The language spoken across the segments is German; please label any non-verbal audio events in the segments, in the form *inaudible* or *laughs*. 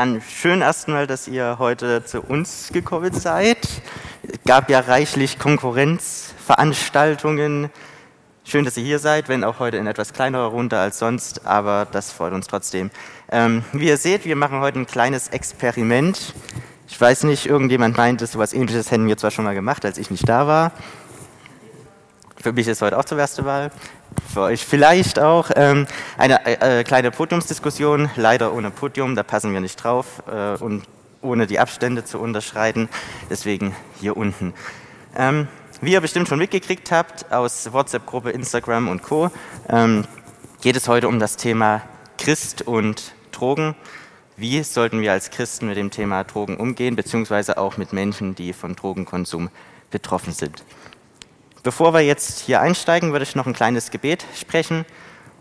Dann schön erstmal, dass ihr heute zu uns gekommen seid. Es gab ja reichlich Konkurrenzveranstaltungen. Schön, dass ihr hier seid, wenn auch heute in etwas kleinerer Runde als sonst, aber das freut uns trotzdem. Ähm, wie ihr seht, wir machen heute ein kleines Experiment. Ich weiß nicht, irgendjemand meint, so etwas ähnliches hätten wir zwar schon mal gemacht, als ich nicht da war. Für mich ist heute auch zur erste Wahl für euch vielleicht auch. Ähm, eine äh, kleine Podiumsdiskussion, leider ohne Podium, da passen wir nicht drauf äh, und ohne die Abstände zu unterschreiten, deswegen hier unten. Ähm, wie ihr bestimmt schon mitgekriegt habt aus WhatsApp-Gruppe, Instagram und Co., ähm, geht es heute um das Thema Christ und Drogen. Wie sollten wir als Christen mit dem Thema Drogen umgehen, beziehungsweise auch mit Menschen, die von Drogenkonsum betroffen sind? Bevor wir jetzt hier einsteigen, würde ich noch ein kleines Gebet sprechen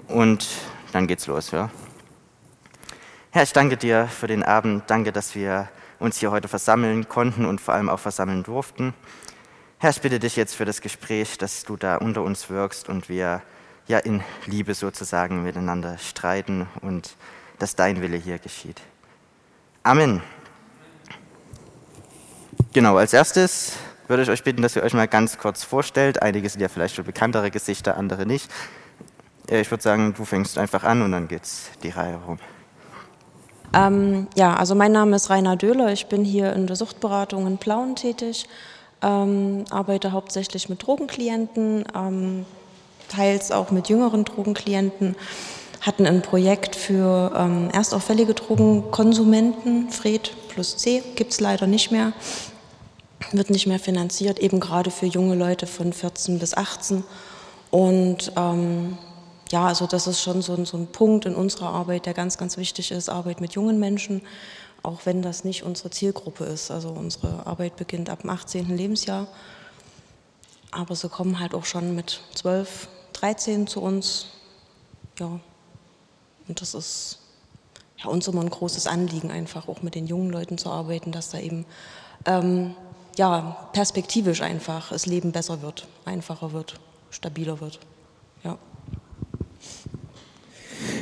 und dann geht's los. Ja. Herr, ich danke dir für den Abend. Danke, dass wir uns hier heute versammeln konnten und vor allem auch versammeln durften. Herr, ich bitte dich jetzt für das Gespräch, dass du da unter uns wirkst und wir ja in Liebe sozusagen miteinander streiten und dass dein Wille hier geschieht. Amen. Genau, als erstes würde ich euch bitten, dass ihr euch mal ganz kurz vorstellt. Einige sind ja vielleicht schon bekanntere Gesichter, andere nicht. Äh, ich würde sagen, du fängst einfach an und dann geht's die Reihe rum. Ähm, ja, also mein Name ist Rainer Döhler. Ich bin hier in der Suchtberatung in Plauen tätig, ähm, arbeite hauptsächlich mit Drogenklienten, ähm, teils auch mit jüngeren Drogenklienten. Hatten ein Projekt für ähm, erstauffällige Drogenkonsumenten, Fred plus C, gibt es leider nicht mehr wird nicht mehr finanziert, eben gerade für junge Leute von 14 bis 18. Und ähm, ja, also das ist schon so, so, ein Punkt in unserer Arbeit, der ganz, ganz wichtig ist, Arbeit mit jungen Menschen, auch wenn das nicht unsere Zielgruppe ist. Also unsere Arbeit beginnt ab dem 18. Lebensjahr, aber sie kommen halt auch schon mit 12, 13 zu uns. Ja, und das ist ja, uns immer ein großes Anliegen, einfach auch mit den jungen Leuten zu arbeiten, dass da eben ähm, ja, perspektivisch einfach das Leben besser wird, einfacher wird, stabiler wird. Ja.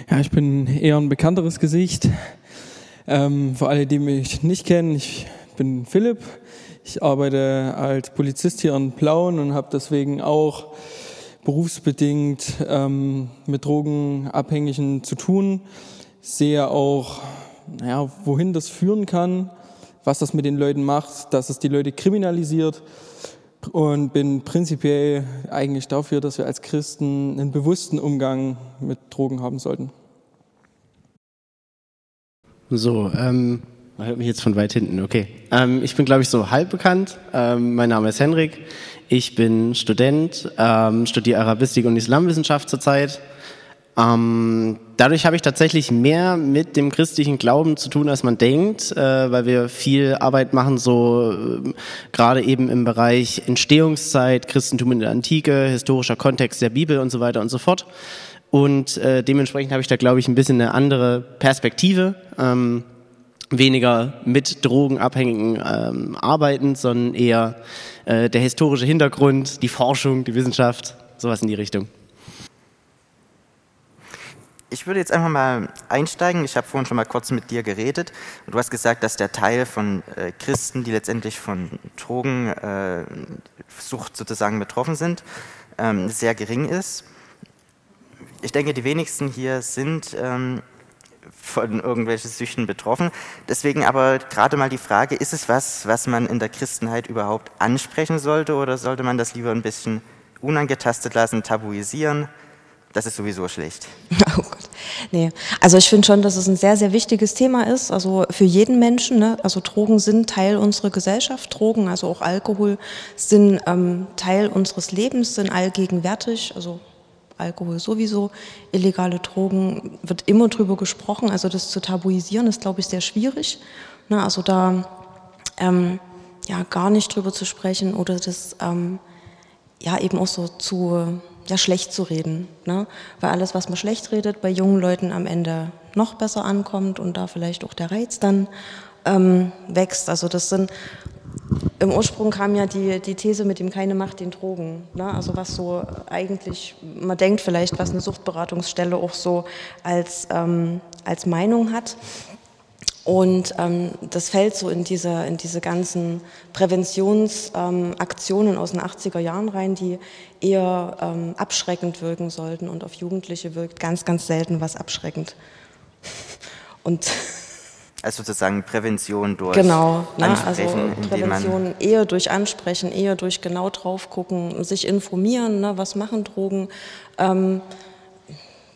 Ja, ich bin eher ein bekannteres Gesicht. Ähm, für alle, die mich nicht kennen, ich bin Philipp. Ich arbeite als Polizist hier in Plauen und habe deswegen auch berufsbedingt ähm, mit Drogenabhängigen zu tun. Sehe auch, naja, wohin das führen kann was das mit den Leuten macht, dass es die Leute kriminalisiert und bin prinzipiell eigentlich dafür, dass wir als Christen einen bewussten Umgang mit Drogen haben sollten. So, ähm, man hört mich jetzt von weit hinten, okay. Ähm, ich bin, glaube ich, so halb bekannt. Ähm, mein Name ist Henrik. Ich bin Student, ähm, studiere Arabistik und Islamwissenschaft zurzeit ähm, dadurch habe ich tatsächlich mehr mit dem christlichen Glauben zu tun, als man denkt, äh, weil wir viel Arbeit machen, so äh, gerade eben im Bereich Entstehungszeit, Christentum in der Antike, historischer Kontext der Bibel und so weiter und so fort. Und äh, dementsprechend habe ich da, glaube ich, ein bisschen eine andere Perspektive. Ähm, weniger mit Drogenabhängigen ähm, arbeiten, sondern eher äh, der historische Hintergrund, die Forschung, die Wissenschaft, sowas in die Richtung. Ich würde jetzt einfach mal einsteigen. Ich habe vorhin schon mal kurz mit dir geredet. Du hast gesagt, dass der Teil von äh, Christen, die letztendlich von Drogensucht äh, sozusagen betroffen sind, ähm, sehr gering ist. Ich denke, die wenigsten hier sind ähm, von irgendwelchen Süchten betroffen. Deswegen aber gerade mal die Frage, ist es was, was man in der Christenheit überhaupt ansprechen sollte oder sollte man das lieber ein bisschen unangetastet lassen, tabuisieren? das ist sowieso schlecht. *laughs* Oh. Nee. Also ich finde schon, dass es ein sehr, sehr wichtiges Thema ist. Also für jeden Menschen. Ne? Also Drogen sind Teil unserer Gesellschaft. Drogen, also auch Alkohol, sind ähm, Teil unseres Lebens, sind allgegenwärtig. Also Alkohol sowieso, illegale Drogen wird immer drüber gesprochen. Also das zu tabuisieren ist, glaube ich, sehr schwierig. Ne? Also da ähm, ja gar nicht drüber zu sprechen oder das ähm, ja eben auch so zu ja, schlecht zu reden. Ne? Weil alles, was man schlecht redet, bei jungen Leuten am Ende noch besser ankommt und da vielleicht auch der Reiz dann ähm, wächst. Also das sind, im Ursprung kam ja die, die These mit dem keine Macht den Drogen. Ne? Also was so eigentlich, man denkt vielleicht, was eine Suchtberatungsstelle auch so als, ähm, als Meinung hat. Und ähm, das fällt so in diese, in diese ganzen Präventionsaktionen ähm, aus den 80er Jahren rein, die eher ähm, abschreckend wirken sollten. Und auf Jugendliche wirkt ganz, ganz selten was abschreckend. *laughs* Und also sozusagen Prävention durch genau, ne, Ansprechen, also Prävention eher durch Ansprechen, eher durch genau drauf gucken, sich informieren, ne, was machen Drogen. Ähm,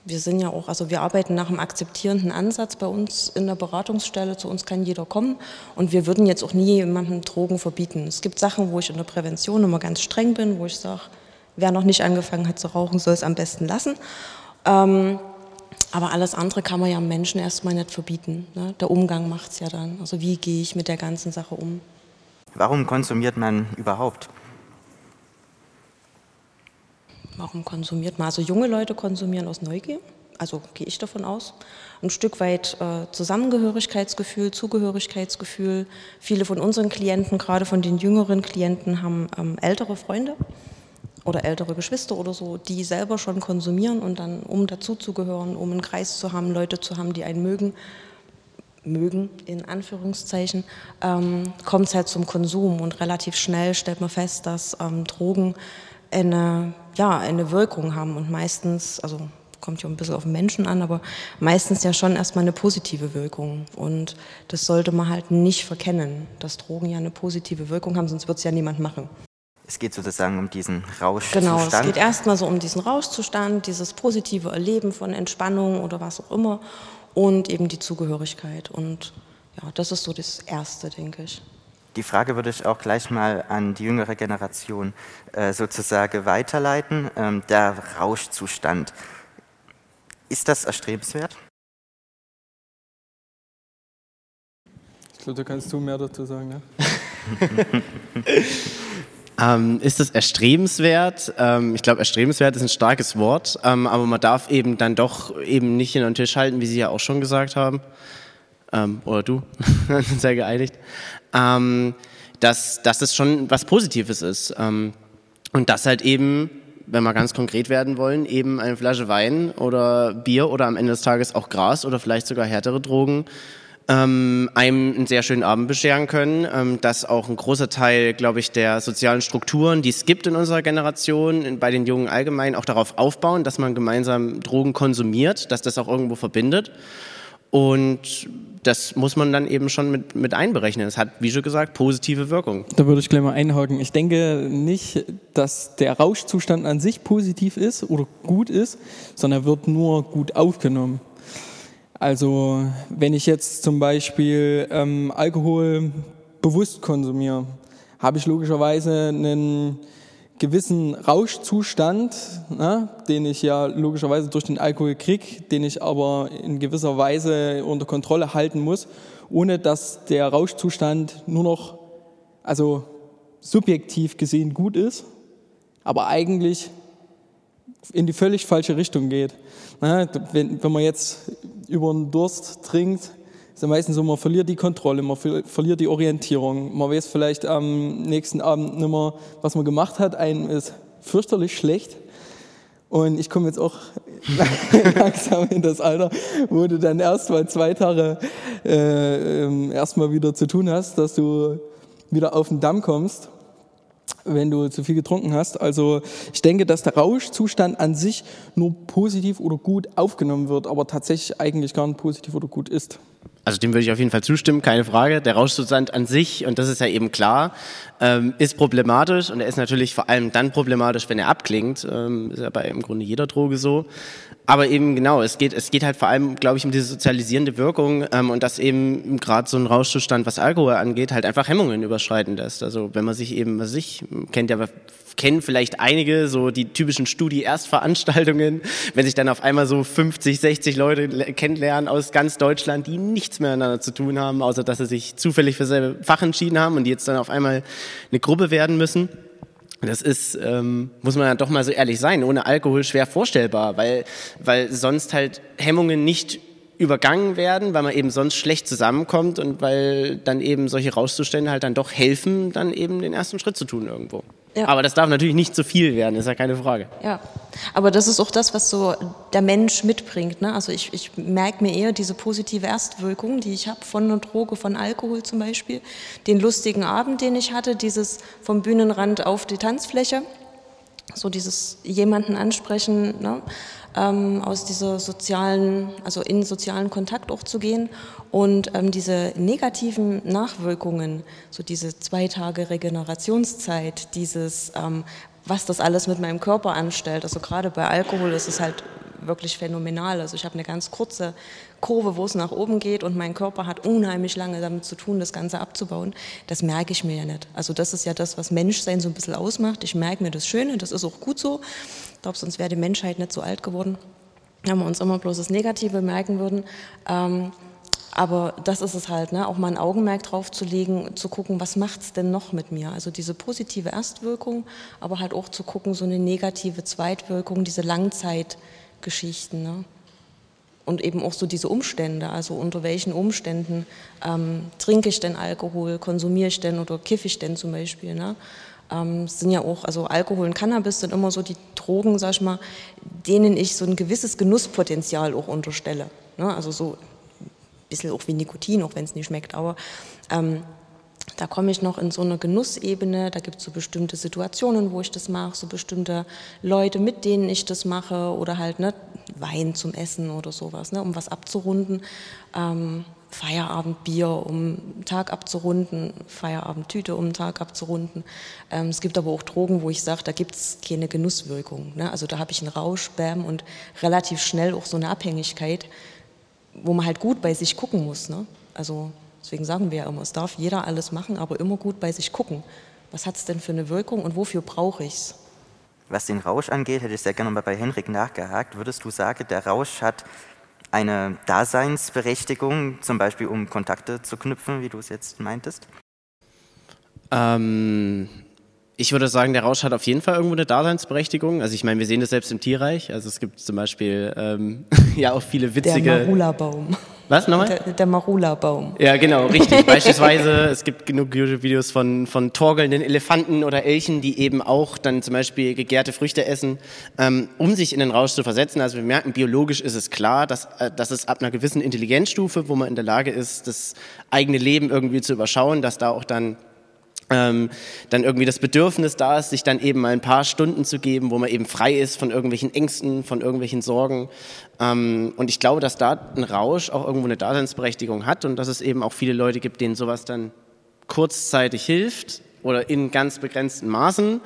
wir sind ja auch, also wir arbeiten nach einem akzeptierenden Ansatz bei uns in der Beratungsstelle. Zu uns kann jeder kommen und wir würden jetzt auch nie jemandem Drogen verbieten. Es gibt Sachen, wo ich in der Prävention immer ganz streng bin, wo ich sage, wer noch nicht angefangen hat zu rauchen, soll es am besten lassen. Ähm, aber alles andere kann man ja Menschen erstmal nicht verbieten. Ne? Der Umgang macht es ja dann. Also wie gehe ich mit der ganzen Sache um? Warum konsumiert man überhaupt? Warum konsumiert man? Also junge Leute konsumieren aus Neugier, also gehe ich davon aus. Ein Stück weit äh, Zusammengehörigkeitsgefühl, Zugehörigkeitsgefühl. Viele von unseren Klienten, gerade von den jüngeren Klienten, haben ähm, ältere Freunde oder ältere Geschwister oder so, die selber schon konsumieren und dann, um dazuzugehören, um einen Kreis zu haben, Leute zu haben, die einen mögen, mögen in Anführungszeichen, ähm, kommt es halt zum Konsum und relativ schnell stellt man fest, dass ähm, Drogen eine, ja, eine Wirkung haben und meistens, also kommt ja ein bisschen auf den Menschen an, aber meistens ja schon erstmal eine positive Wirkung. Und das sollte man halt nicht verkennen, dass Drogen ja eine positive Wirkung haben, sonst wird es ja niemand machen. Es geht sozusagen um diesen Rauschzustand. Genau, es geht erstmal so um diesen Rauschzustand, dieses positive Erleben von Entspannung oder was auch immer und eben die Zugehörigkeit. Und ja, das ist so das Erste, denke ich. Die Frage würde ich auch gleich mal an die jüngere Generation äh, sozusagen weiterleiten. Ähm, der Rauschzustand, ist das erstrebenswert? Ich glaube, da kannst du mehr dazu sagen. Ne? *laughs* ähm, ist das erstrebenswert? Ähm, ich glaube, erstrebenswert ist ein starkes Wort, ähm, aber man darf eben dann doch eben nicht in den Tisch halten, wie Sie ja auch schon gesagt haben. Ähm, oder du, *laughs* sehr geeinigt ähm, dass, dass es schon was Positives ist. Ähm, und das halt eben, wenn wir ganz konkret werden wollen, eben eine Flasche Wein oder Bier oder am Ende des Tages auch Gras oder vielleicht sogar härtere Drogen ähm, einem einen sehr schönen Abend bescheren können, ähm, dass auch ein großer Teil, glaube ich, der sozialen Strukturen, die es gibt in unserer Generation, in, bei den Jungen allgemein, auch darauf aufbauen, dass man gemeinsam Drogen konsumiert, dass das auch irgendwo verbindet. Und das muss man dann eben schon mit, mit einberechnen. Es hat, wie schon gesagt, positive Wirkung. Da würde ich gleich mal einhaken. Ich denke nicht, dass der Rauschzustand an sich positiv ist oder gut ist, sondern er wird nur gut aufgenommen. Also wenn ich jetzt zum Beispiel ähm, Alkohol bewusst konsumiere, habe ich logischerweise einen gewissen Rauschzustand, ne, den ich ja logischerweise durch den Alkohol kriege, den ich aber in gewisser Weise unter Kontrolle halten muss, ohne dass der Rauschzustand nur noch, also subjektiv gesehen gut ist, aber eigentlich in die völlig falsche Richtung geht. Ne, wenn, wenn man jetzt über einen Durst trinkt, ist ja meistens so, man verliert die Kontrolle, man verliert die Orientierung. Man weiß vielleicht am nächsten Abend nicht mehr, was man gemacht hat. Einem ist fürchterlich schlecht. Und ich komme jetzt auch *laughs* langsam in das Alter, wo du dann erst mal zwei Tage äh, ähm, erstmal wieder zu tun hast, dass du wieder auf den Damm kommst, wenn du zu viel getrunken hast. Also ich denke, dass der Rauschzustand an sich nur positiv oder gut aufgenommen wird, aber tatsächlich eigentlich gar nicht positiv oder gut ist. Also dem würde ich auf jeden Fall zustimmen, keine Frage. Der Rauschzustand an sich, und das ist ja eben klar, ähm, ist problematisch und er ist natürlich vor allem dann problematisch, wenn er abklingt. Ähm, ist ja bei im Grunde jeder Droge so. Aber eben genau, es geht, es geht halt vor allem, glaube ich, um diese sozialisierende Wirkung ähm, und dass eben gerade so ein Rauschzustand, was Alkohol angeht, halt einfach Hemmungen überschreiten lässt. Also wenn man sich eben, was ich kennt ja kennen vielleicht einige so die typischen Studi-Erstveranstaltungen, *laughs* wenn sich dann auf einmal so 50, 60 Leute kennenlernen aus ganz Deutschland, die nichts mehr miteinander zu tun haben, außer dass sie sich zufällig für selbe Fach entschieden haben und die jetzt dann auf einmal eine Gruppe werden müssen. Das ist, ähm, muss man ja doch mal so ehrlich sein, ohne Alkohol schwer vorstellbar, weil, weil sonst halt Hemmungen nicht übergangen werden, weil man eben sonst schlecht zusammenkommt und weil dann eben solche Rauschzustände halt dann doch helfen, dann eben den ersten Schritt zu tun irgendwo. Ja. Aber das darf natürlich nicht zu viel werden, ist ja keine Frage. Ja, aber das ist auch das, was so der Mensch mitbringt. Ne? Also ich, ich merke mir eher diese positive Erstwirkung, die ich habe von einer Droge, von Alkohol zum Beispiel, den lustigen Abend, den ich hatte, dieses vom Bühnenrand auf die Tanzfläche, so dieses jemanden ansprechen. Ne? ähm, aus dieser sozialen, also in sozialen Kontakt auch zu gehen und ähm, diese negativen Nachwirkungen, so diese zwei Tage Regenerationszeit, dieses, ähm, was das alles mit meinem Körper anstellt, also gerade bei Alkohol ist es halt wirklich phänomenal. Also ich habe eine ganz kurze Kurve, wo es nach oben geht und mein Körper hat unheimlich lange damit zu tun, das Ganze abzubauen. Das merke ich mir ja nicht. Also das ist ja das, was Menschsein so ein bisschen ausmacht. Ich merke mir das Schöne, das ist auch gut so. Ich glaube, sonst wäre die Menschheit nicht so alt geworden, wenn wir uns immer bloß das Negative merken würden. Ähm, aber das ist es halt, ne? auch mal ein Augenmerk drauf zu legen, zu gucken, was macht es denn noch mit mir? Also diese positive Erstwirkung, aber halt auch zu gucken, so eine negative Zweitwirkung, diese Langzeitgeschichten. Ne? Und eben auch so diese Umstände, also unter welchen Umständen ähm, trinke ich denn Alkohol, konsumiere ich denn oder kiffe ich denn zum Beispiel. Ne? Ähm, sind ja auch, also Alkohol und Cannabis sind immer so die Drogen, sag ich mal, denen ich so ein gewisses Genusspotenzial auch unterstelle. Ne? Also so ein bisschen auch wie Nikotin, auch wenn es nicht schmeckt, aber ähm, da komme ich noch in so eine Genussebene, da gibt es so bestimmte Situationen, wo ich das mache, so bestimmte Leute, mit denen ich das mache oder halt ne, Wein zum Essen oder sowas, ne, um was abzurunden. Ähm, Feierabendbier, um den Tag abzurunden, Feierabendtüte, um den Tag abzurunden. Ähm, es gibt aber auch Drogen, wo ich sage, da gibt es keine Genusswirkung. Ne? Also da habe ich einen Rausch, Bäm und relativ schnell auch so eine Abhängigkeit, wo man halt gut bei sich gucken muss. Ne? Also deswegen sagen wir ja immer, es darf jeder alles machen, aber immer gut bei sich gucken. Was hat es denn für eine Wirkung und wofür brauche ich es? Was den Rausch angeht, hätte ich sehr gerne mal bei Henrik nachgehakt. Würdest du sagen, der Rausch hat eine Daseinsberechtigung, zum Beispiel um Kontakte zu knüpfen, wie du es jetzt meintest? Ähm, ich würde sagen, der Rausch hat auf jeden Fall irgendwo eine Daseinsberechtigung. Also ich meine, wir sehen das selbst im Tierreich. Also es gibt zum Beispiel ähm, *laughs* ja auch viele witzige... Der Marula-Baum. Was nochmal? Der, der Marula-Baum. Ja, genau, richtig. *laughs* Beispielsweise, es gibt genug YouTube-Videos von, von torgelnden Elefanten oder Elchen, die eben auch dann zum Beispiel gegärte Früchte essen, ähm, um sich in den Rausch zu versetzen. Also wir merken, biologisch ist es klar, dass, äh, dass es ab einer gewissen Intelligenzstufe, wo man in der Lage ist, das eigene Leben irgendwie zu überschauen, dass da auch dann dann irgendwie das Bedürfnis da ist, sich dann eben mal ein paar Stunden zu geben, wo man eben frei ist von irgendwelchen Ängsten, von irgendwelchen Sorgen. Ähm, und ich glaube, dass da ein Rausch auch irgendwo eine Daseinsberechtigung hat und dass es eben auch viele Leute gibt, denen sowas dann kurzzeitig hilft oder in ganz begrenzten Maßen.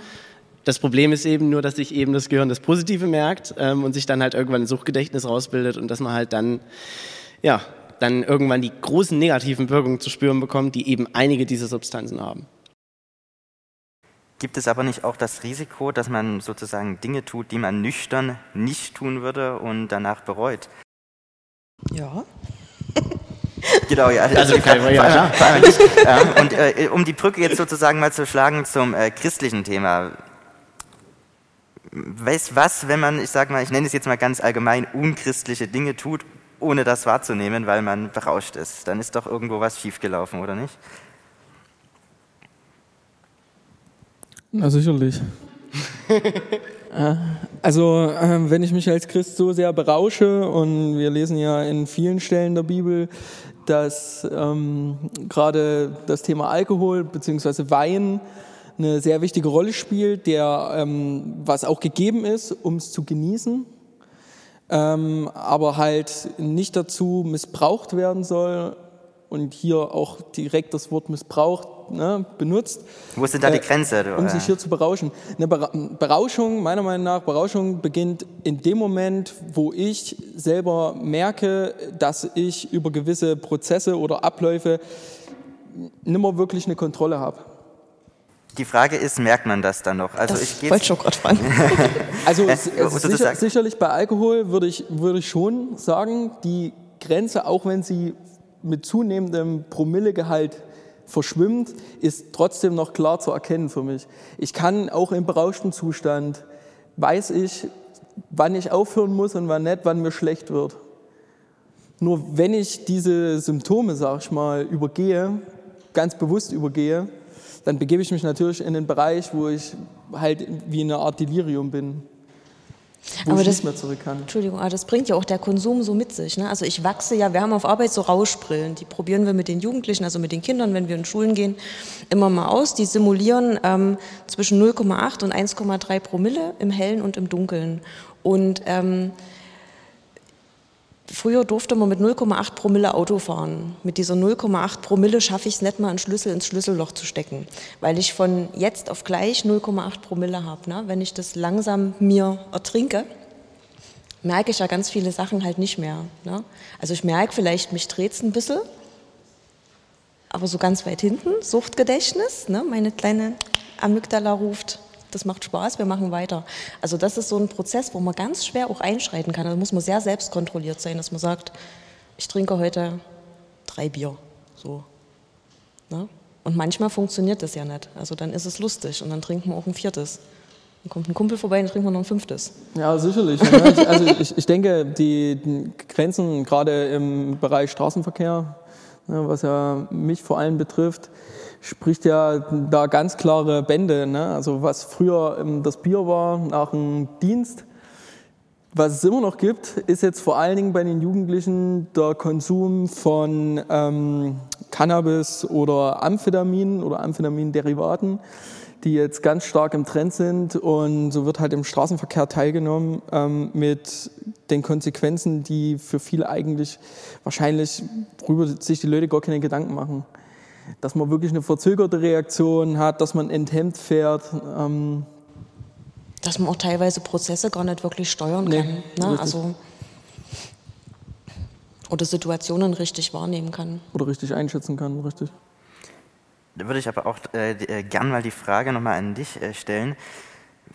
Das Problem ist eben nur, dass sich eben das Gehirn das Positive merkt ähm, und sich dann halt irgendwann ein Suchtgedächtnis rausbildet und dass man halt dann, ja, dann irgendwann die großen negativen Wirkungen zu spüren bekommt, die eben einige dieser Substanzen haben. Gibt es aber nicht auch das Risiko, dass man sozusagen Dinge tut, die man nüchtern nicht tun würde und danach bereut? Ja. *laughs* Genau, ja. Also, also kann, ja, klar. Nicht, ja, und äh, um die Brücke jetzt sozusagen mal zu schlagen zum äh, christlichen Thema. Weißt was, wenn man, ich sag mal, ich nenne es jetzt mal ganz allgemein, unchristliche Dinge tut, ohne das wahrzunehmen, weil man berauscht ist, dann ist doch irgendwo was schiefgelaufen, oder nicht? Na sicherlich. *laughs* also äh, wenn ich mich als Christ so sehr berausche und wir lesen ja in vielen Stellen der Bibel, dass ähm, gerade das Thema Alkohol bzw. Wein eine sehr wichtige Rolle spielt, der ähm, was auch gegeben ist, um es zu genießen, ähm, aber halt nicht dazu missbraucht werden soll und hier auch direkt das Wort missbraucht ne, benutzt. Wo ist denn da die äh, Grenze? Du, um sich hier zu berauschen. Eine Berauschung, meiner Meinung nach, Berauschung beginnt in dem Moment, wo ich selber merke, dass ich über gewisse Prozesse oder Abläufe nimmer wirklich eine Kontrolle habe. Die Frage ist, merkt man das dann noch? Also das ich wollte schon gerade fragen. *laughs* also es sicher, sicherlich bei Alkohol würde ich, würde ich schon sagen, die Grenze, auch wenn sie mit zunehmendem Promillegehalt verschwimmt, ist trotzdem noch klar zu erkennen für mich. Ich kann auch im berauschten Zustand, weiß ich, wann ich aufhören muss und wann nicht, wann mir schlecht wird. Nur wenn ich diese Symptome, sag ich mal, übergehe, ganz bewusst übergehe, dann begebe ich mich natürlich in den Bereich, wo ich halt wie eine Art Delirium bin. Wo aber ich das, nicht mehr zurück kann. Entschuldigung, aber das bringt ja auch der Konsum so mit sich. Ne? Also ich wachse ja, wir haben auf Arbeit so Rauschbrillen, die probieren wir mit den Jugendlichen, also mit den Kindern, wenn wir in Schulen gehen, immer mal aus. Die simulieren ähm, zwischen 0,8 und 1,3 Promille im Hellen und im Dunkeln. Und ähm, Früher durfte man mit 0,8 Promille Auto fahren. Mit dieser 0,8 Promille schaffe ich es nicht mal, einen Schlüssel ins Schlüsselloch zu stecken, weil ich von jetzt auf gleich 0,8 Promille habe. Ne? Wenn ich das langsam mir ertrinke, merke ich ja ganz viele Sachen halt nicht mehr. Ne? Also ich merke vielleicht, mich dreht es ein bisschen, aber so ganz weit hinten, Suchtgedächtnis, ne? meine kleine Amygdala ruft, das macht Spaß, wir machen weiter. Also das ist so ein Prozess, wo man ganz schwer auch einschreiten kann. Da muss man sehr selbstkontrolliert sein, dass man sagt, ich trinke heute drei Bier. So. Ne? Und manchmal funktioniert das ja nicht. Also dann ist es lustig und dann trinken wir auch ein viertes. Dann kommt ein Kumpel vorbei und trinken wir noch ein fünftes. Ja, sicherlich. *laughs* Ich, also ich, ich denke, die Grenzen gerade im Bereich Straßenverkehr, ne, was ja mich vor allem betrifft, spricht ja da ganz klare Bände. Ne? Also was früher ähm, das Bier war nach dem Dienst, was es immer noch gibt, ist jetzt vor allen Dingen bei den Jugendlichen der Konsum von ähm, Cannabis oder Amphetamin oder Amphetaminderivaten, die jetzt ganz stark im Trend sind und so wird halt im Straßenverkehr teilgenommen ähm, mit den Konsequenzen, die für viele eigentlich wahrscheinlich, worüber sich die Leute gar keine Gedanken machen dass man wirklich eine verzögerte Reaktion hat, dass man enthemmt fährt. Ähm dass man auch teilweise Prozesse gar nicht wirklich steuern kann. ne? Also, oder Situationen richtig wahrnehmen kann. Oder richtig einschätzen kann, richtig. Da würde ich aber auch äh, äh gern mal die Frage nochmal an dich äh, stellen.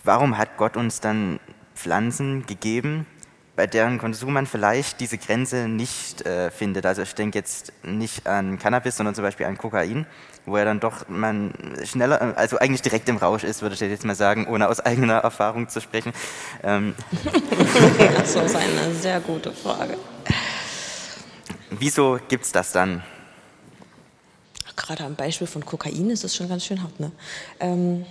Warum hat Gott uns dann Pflanzen gegeben, bei deren Konsum man vielleicht diese Grenze nicht äh, findet. Also ich denke jetzt nicht an Cannabis, sondern zum Beispiel an Kokain, wo ja dann doch man schneller, also eigentlich direkt im Rausch ist, würde ich jetzt mal sagen, ohne aus eigener Erfahrung zu sprechen. Ähm. *laughs* das ist eine sehr gute Frage. Wieso gibt es das dann? Gerade am Beispiel von Kokain ist es schon ganz schön hart, ne? Ähm.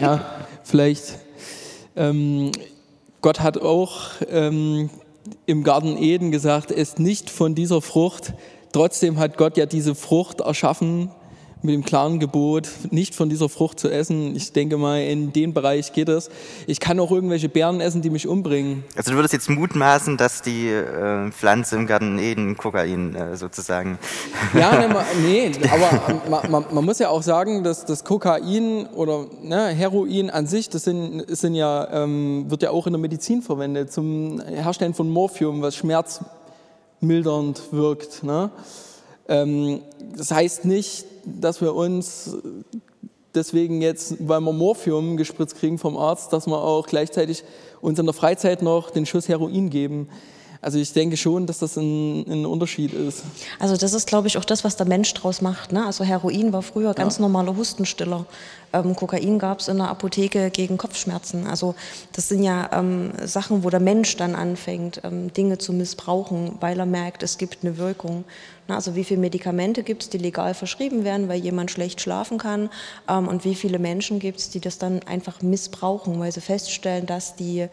ja, vielleicht. Ähm, Gott hat auch ähm, im Garten Eden gesagt, esst nicht von dieser Frucht. Trotzdem hat Gott ja diese Frucht erschaffen mit dem klaren Gebot, nicht von dieser Frucht zu essen. Ich denke mal, in den Bereich geht es. Ich kann auch irgendwelche Beeren essen, die mich umbringen. Also du würdest jetzt mutmaßen, dass die äh, Pflanze im Garten Eden Kokain äh, sozusagen... Ja, ne, ma, *laughs* nee, aber man, man, man, muss ja auch sagen, dass das Kokain oder ne, Heroin an sich, das sind, sind ja, ähm, wird ja auch in der Medizin verwendet zum Herstellen von Morphium, was schmerzmildernd wirkt. Ne? Ähm, das heißt nicht, dass wir uns deswegen jetzt, weil wir Morphium gespritzt kriegen vom Arzt, dass wir auch gleichzeitig uns in der Freizeit noch den Schuss Heroin geben. Also ich denke schon, dass das ein, ein, Unterschied ist. Also das ist, glaube ich, auch das, was der Mensch draus macht. Ne? Also Heroin war früher ganz ja. normaler Hustenstiller. Ähm, Kokain gab es in der Apotheke gegen Kopfschmerzen. Also das sind ja ähm, Sachen, wo der Mensch dann anfängt, ähm, Dinge zu missbrauchen, weil er merkt, es gibt eine Wirkung. Na, also wie viele Medikamente gibt es, die legal verschrieben werden, weil jemand schlecht schlafen kann ähm, und wie viele Menschen gibt es, die das dann einfach missbrauchen, weil sie feststellen, dass die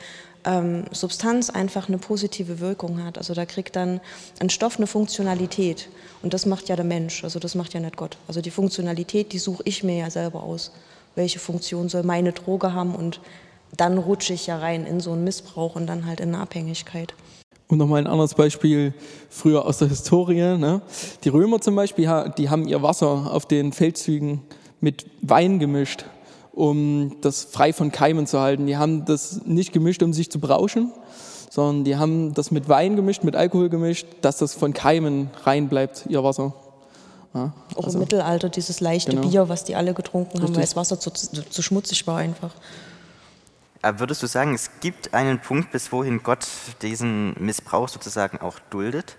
ähm, Substanz einfach eine positive Wirkung hat. Also da kriegt dann ein Stoff eine Funktionalität. Und das macht ja der Mensch, also das macht ja nicht Gott. Also die Funktionalität, die suche ich mir ja selber aus. Welche Funktion soll meine Droge haben? Und dann rutsche ich ja rein in so einen Missbrauch und dann halt in eine Abhängigkeit. Und nochmal ein anderes Beispiel früher aus der Historie. Ne? Die Römer zum Beispiel, die haben ihr Wasser auf den Feldzügen mit Wein gemischt um das frei von Keimen zu halten. Die haben das nicht gemischt, um sich zu berauschen, sondern die haben das mit Wein gemischt, mit Alkohol gemischt, dass das von Keimen rein bleibt, ihr Wasser. Ja, Auch also, im Mittelalter dieses leichte genau. Bier, was die alle getrunken Richtig. haben, weil das Wasser zu, zu schmutzig war einfach. Aber würdest du sagen, es gibt einen Punkt, bis wohin Gott diesen Missbrauch sozusagen auch duldet?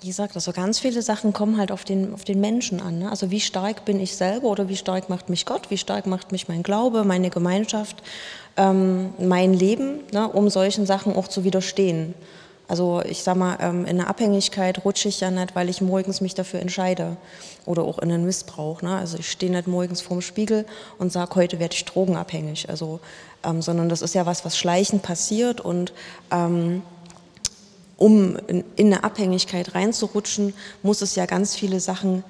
Wie gesagt, also ganz viele Sachen kommen halt auf den, auf den Menschen an. Ne? Also wie stark bin ich selber oder wie stark macht mich Gott, wie stark macht mich mein Glaube, meine Gemeinschaft, ähm, mein Leben, ne? um solchen Sachen auch zu widerstehen. Also ich sag mal, ähm, in eine Abhängigkeit rutsche ich ja nicht, weil ich morgens mich dafür entscheide oder auch in einen Missbrauch. Ne? Also ich stehe nicht morgens vorm Spiegel und sage, heute werde ich drogenabhängig. Also, ähm, sondern das ist ja was, was schleichend passiert und ähm, um in, in eine Abhängigkeit reinzurutschen, muss es ja ganz viele Sachen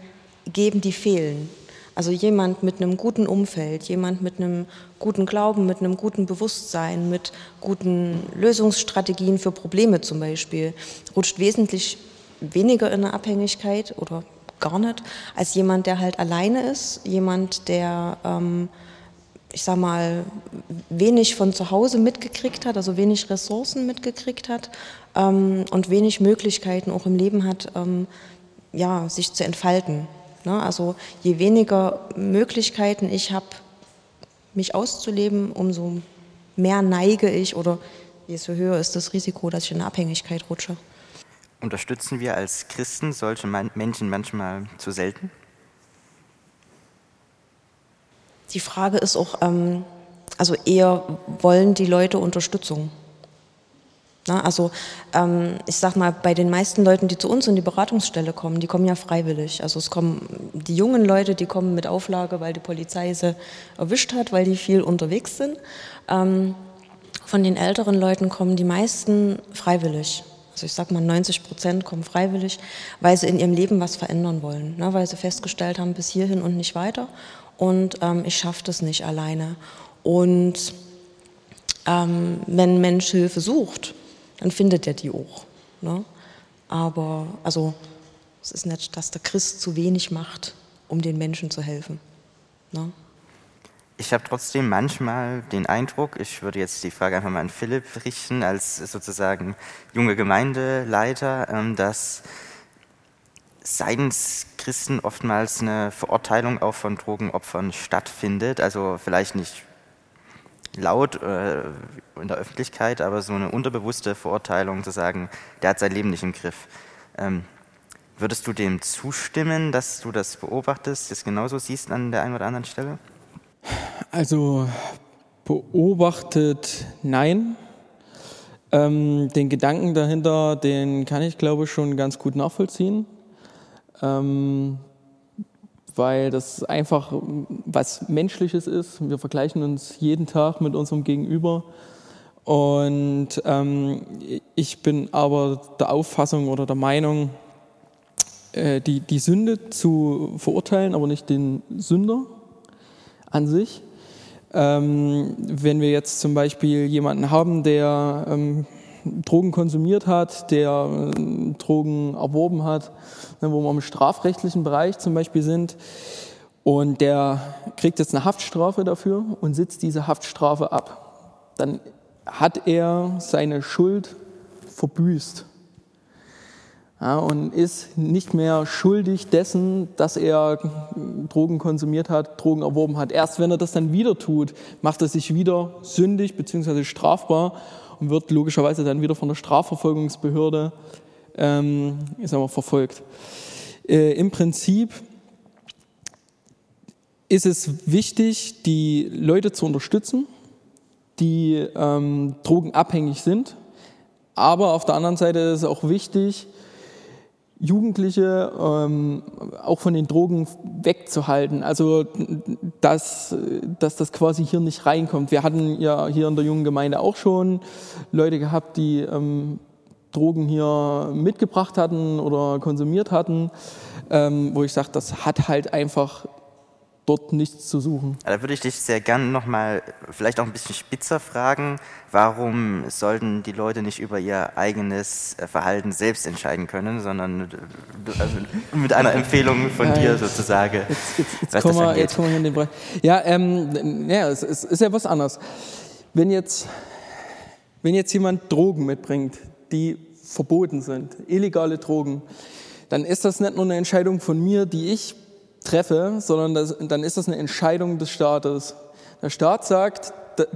geben, die fehlen. Also jemand mit einem guten Umfeld, jemand mit einem guten Glauben, mit einem guten Bewusstsein, mit guten Lösungsstrategien für Probleme zum Beispiel, rutscht wesentlich weniger in eine Abhängigkeit oder gar nicht, als jemand, der halt alleine ist, jemand, der, ähm, ich sag mal, wenig von zu Hause mitgekriegt hat, also wenig Ressourcen mitgekriegt hat ähm, und wenig Möglichkeiten auch im Leben hat, ähm, ja, sich zu entfalten. Ne? Also je weniger Möglichkeiten ich habe, mich auszuleben, umso mehr neige ich oder desto höher ist das Risiko, dass ich in eine Abhängigkeit rutsche. Unterstützen wir als Christen solche Menschen manchmal zu selten? Die Frage ist auch, ähm, also eher wollen die Leute Unterstützung. Na, also ähm, ich sag mal, bei den meisten Leuten, die zu uns in die Beratungsstelle kommen, die kommen ja freiwillig. Also es kommen die jungen Leute, die kommen mit Auflage, weil die Polizei sie erwischt hat, weil die viel unterwegs sind. Ähm, von den älteren Leuten kommen die meisten freiwillig. Also ich sag mal, 90 Prozent kommen freiwillig, weil sie in ihrem Leben was verändern wollen, ne? weil sie festgestellt haben, bis hierhin und nicht weiter. Und ähm, ich schaffe das nicht alleine. Und ähm, wenn ein Mensch Hilfe sucht, dann findet er die auch. Ne? Aber also es ist nicht, dass der Christ zu wenig macht, um den Menschen zu helfen. Ne? Ich habe trotzdem manchmal den Eindruck, ich würde jetzt die Frage einfach mal an Philipp richten, als sozusagen junge Gemeindeleiter, ähm, dass seitens Christen oftmals eine Verurteilung auch von Drogenopfern stattfindet. Also vielleicht nicht laut äh, in der Öffentlichkeit, aber so eine unterbewusste Verurteilung zu sagen, der hat sein Leben nicht im Griff. Ähm, würdest du dem zustimmen, dass du das beobachtest, das genauso siehst an der einen oder anderen Stelle? Also beobachtet nein. Ähm, den Gedanken dahinter, den kann ich glaube ich schon ganz gut nachvollziehen. Ähm, weil das einfach was Menschliches ist. Wir vergleichen uns jeden Tag mit unserem Gegenüber. Und ähm, ich bin aber der Auffassung oder der Meinung, äh, die, die Sünde zu verurteilen, aber nicht den Sünder an sich. Ähm, wenn wir jetzt zum Beispiel jemanden haben, der ähm, Drogen konsumiert hat, der äh, Drogen erworben hat, ne, wo wir im strafrechtlichen Bereich zum Beispiel sind. Und der kriegt jetzt eine Haftstrafe dafür und sitzt diese Haftstrafe ab. Dann hat er seine Schuld verbüßt ja, und ist nicht mehr schuldig dessen, dass er Drogen konsumiert hat, Drogen erworben hat. Erst wenn er das dann wieder tut, macht er sich wieder sündig bzw. strafbar wird logischerweise dann wieder von der Strafverfolgungsbehörde ähm, ich sag mal, verfolgt. Äh, Im Prinzip ist es wichtig, die Leute zu unterstützen, die ähm, drogenabhängig sind. Aber auf der anderen Seite ist es auch wichtig, Jugendliche ähm, auch von den Drogen wegzuhalten. Also dass, dass das quasi hier nicht reinkommt. Wir hatten ja hier in der jungen Gemeinde auch schon Leute gehabt, die ähm, Drogen hier mitgebracht hatten oder konsumiert hatten, ähm, wo ich sage, das hat halt einfach dort nichts zu suchen. Da würde ich dich sehr gerne nochmal vielleicht auch ein bisschen spitzer fragen, warum sollten die Leute nicht über ihr eigenes äh, Verhalten selbst entscheiden können, sondern äh, also mit einer Empfehlung von dir sozusagen. Jetzt, jetzt, jetzt, kommen, wir, jetzt kommen wir in den Bereich. Ja, ähm, ja es, es ist ja was anderes. Wenn jetzt, wenn jetzt jemand Drogen mitbringt, die verboten sind, illegale Drogen, dann ist das nicht nur eine Entscheidung von mir, die ich treffe, sondern das, dann ist das eine Entscheidung des Staates. Der Staat sagt,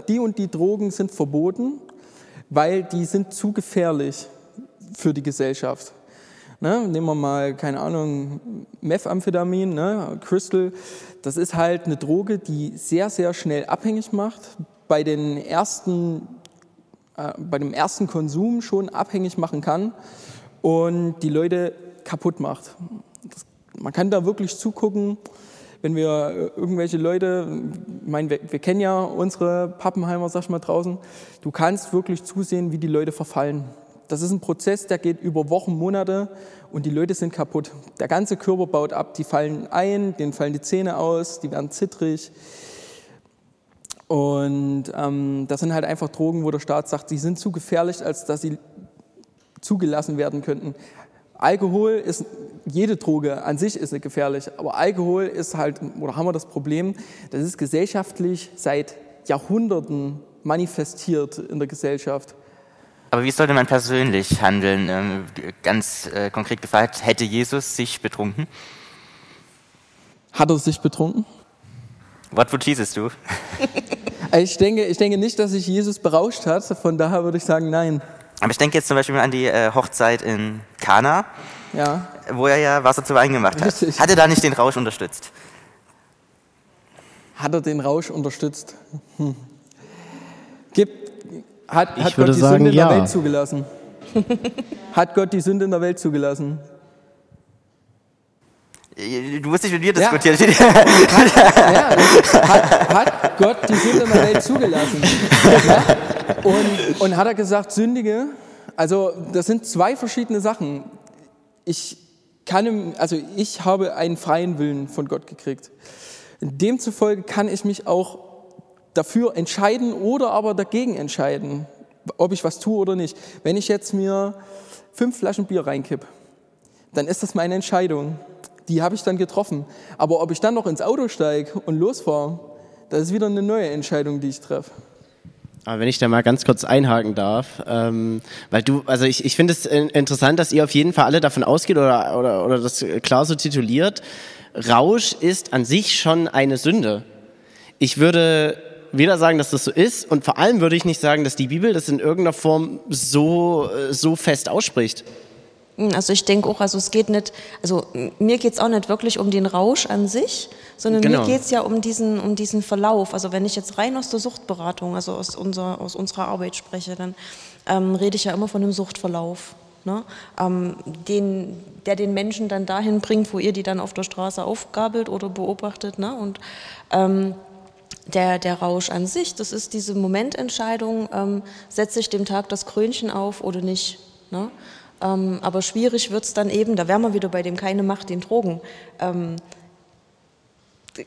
die und die Drogen sind verboten, weil die sind zu gefährlich für die Gesellschaft. Ne? Nehmen wir mal, keine Ahnung, Methamphetamin, ne? Crystal. Das ist halt eine Droge, die sehr, sehr schnell abhängig macht. Bei, den ersten, äh, bei dem ersten Konsum schon abhängig machen kann und die Leute kaputt macht. Das, man kann da wirklich zugucken, wenn wir irgendwelche Leute, ich meine, wir, wir, kennen ja unsere Pappenheimer, sag ich mal draußen, du kannst wirklich zusehen, wie die Leute verfallen. Das ist ein Prozess, der geht über Wochen, Monate und die Leute sind kaputt. Der ganze Körper baut ab, die fallen ein, denen fallen die Zähne aus, die werden zittrig. Und ähm, das sind halt einfach Drogen, wo der Staat sagt, sie sind zu gefährlich, als dass sie zugelassen werden könnten. Alkohol ist, jede Droge an sich ist nicht gefährlich, aber Alkohol ist halt, oder haben wir das Problem, das ist gesellschaftlich seit Jahrhunderten manifestiert in der Gesellschaft. Aber wie sollte man persönlich handeln? Ähm, ganz äh, konkret gefragt, hätte Jesus sich betrunken? Hat er sich betrunken? What would Jesus do? *laughs* ich, denke, ich denke nicht, dass sich Jesus berauscht hat, von daher würde ich sagen, nein. Aber ich denke jetzt zum Beispiel an die äh, Hochzeit in Kana, ja. wo er ja Wasser zu Wein gemacht hat. Richtig. Hat er da nicht den Rausch unterstützt? Hat er den Rausch unterstützt? Hm. Gibt, hat, hat Gott die sagen, Sünde in ja. der Welt zugelassen? *laughs* hat Gott die Sünde in der Welt zugelassen? Du musst nicht mit mir diskutieren. Ja. Hat, ja, hat, hat, Gott die Sünde in der Welt zugelassen? *laughs* Ja? Und, und hat er gesagt, sündige? Also das sind zwei verschiedene Sachen. Ich kann, also ich habe einen freien Willen von Gott gekriegt. Demzufolge kann ich mich auch dafür entscheiden oder aber dagegen entscheiden, ob ich was tue oder nicht. Wenn ich jetzt mir fünf Flaschen Bier reinkipp, dann ist das meine Entscheidung die habe ich dann getroffen. Aber ob ich dann noch ins Auto steige und losfahre, das ist wieder eine neue Entscheidung, die ich treffe. Aber wenn ich da mal ganz kurz einhaken darf, ähm, weil du, also ich, ich finde es interessant, dass ihr auf jeden Fall alle davon ausgeht oder, oder, oder das klar so tituliert, Rausch ist an sich schon eine Sünde. Ich würde weder sagen, dass das so ist und vor allem würde ich nicht sagen, dass die Bibel das in irgendeiner Form so, so fest ausspricht. Hm, also ich denke auch, also es geht nicht, also mir geht es auch nicht wirklich um den Rausch an sich, sondern genau. mir geht es ja um diesen, um diesen Verlauf. Also wenn ich jetzt rein aus der Suchtberatung, also aus, unser, aus unserer Arbeit spreche, dann ähm, rede ich ja immer von dem Suchtverlauf. Ne? Ähm, den, der den Menschen dann dahin bringt, wo ihr die dann auf der Straße aufgabelt oder beobachtet. Ne? Und ähm, der, der Rausch an sich, das ist diese Momententscheidung, ähm, setze ich dem Tag das Krönchen auf oder nicht. Ne? Ähm, aber schwierig wird es dann eben, da wären wir wieder bei dem keine Macht den Drogen. Ähm,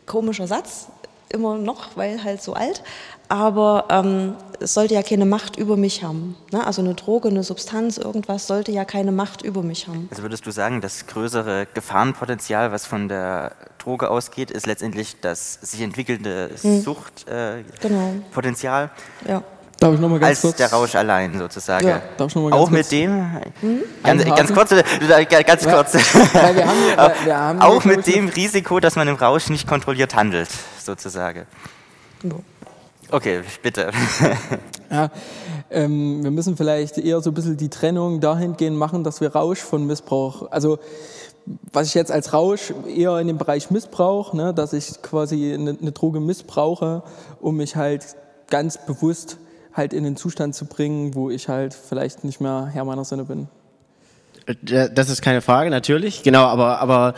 komischer Satz, immer noch, weil halt so alt. Aber ähm, es sollte ja keine Macht über mich haben. Ne? Also eine Droge, eine Substanz, irgendwas sollte ja keine Macht über mich haben. Also würdest du sagen, das größere Gefahrenpotenzial, was von der Droge ausgeht, ist letztendlich das sich entwickelnde hm. Suchtpotenzial? Genau. Ja. Darf ich noch mal ganz als kurz? der Rausch allein sozusagen. Ja, darf ich noch mal ganz auch kurz? mit dem, ganz, ganz, kurz, ganz kurz, *laughs* weil wir haben hier, wir haben auch mit dem Risiko, dass man im Rausch nicht kontrolliert handelt, sozusagen. Okay, bitte. *laughs* Ja, ähm, wir müssen vielleicht eher so ein bisschen die Trennung dahingehend machen, dass wir Rausch von Missbrauch, also was ich jetzt als Rausch eher in dem Bereich Missbrauch, ne, dass ich quasi eine, eine Droge missbrauche, um mich halt ganz bewusst halt in den Zustand zu bringen, wo ich halt vielleicht nicht mehr Herr meiner Sinne bin. Äh, das ist keine Frage, natürlich. Genau, aber, aber